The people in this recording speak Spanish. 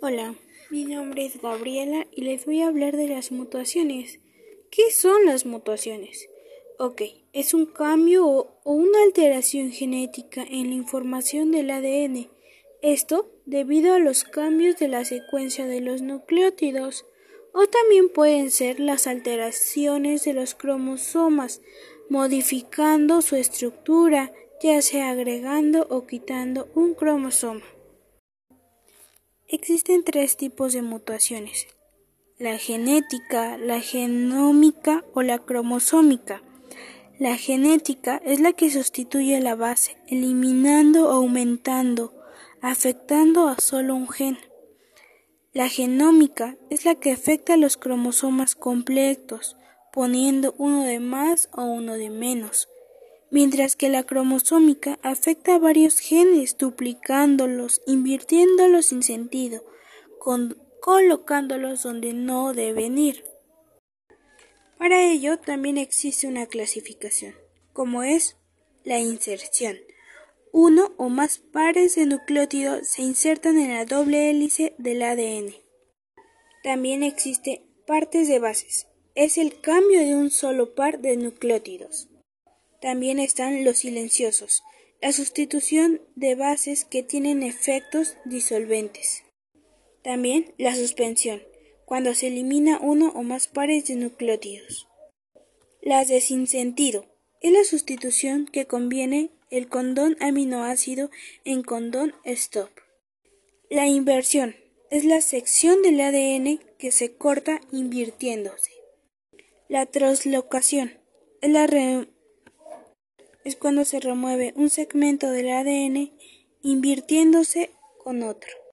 Hola, mi nombre es Gabriela y les voy a hablar de las mutaciones. ¿Qué son las mutaciones? Ok, es un cambio o, una alteración genética en la información del ADN. Esto debido a los cambios de la secuencia de los nucleótidos. O también pueden ser las alteraciones de los cromosomas, modificando su estructura, ya sea agregando o quitando un cromosoma. Existen tres tipos de mutaciones, la genética, la genómica o la cromosómica. La genética es la que sustituye la base, eliminando o aumentando, afectando a solo un gen. La genómica es la que afecta a los cromosomas completos, poniendo uno de más o uno de menos mientras que la cromosómica afecta a varios genes, duplicándolos, invirtiéndolos sin sentido, colocándolos donde no deben ir. Para ello también existe una clasificación, como es la inserción. Uno o más pares de nucleótidos se insertan en la doble hélice del ADN. También existe partes de bases. Es el cambio de un solo par de nucleótidos. También están los silenciosos, la sustitución de bases que tienen efectos disolventes. También la suspensión, cuando se elimina uno o más pares de nucleótidos. Las de sin sentido es la sustitución que conviene el condón aminoácido en condón stop. La inversión es la sección del ADN que se corta invirtiéndose. La translocación es la es cuando se remueve un segmento del ADN invirtiéndose con otro.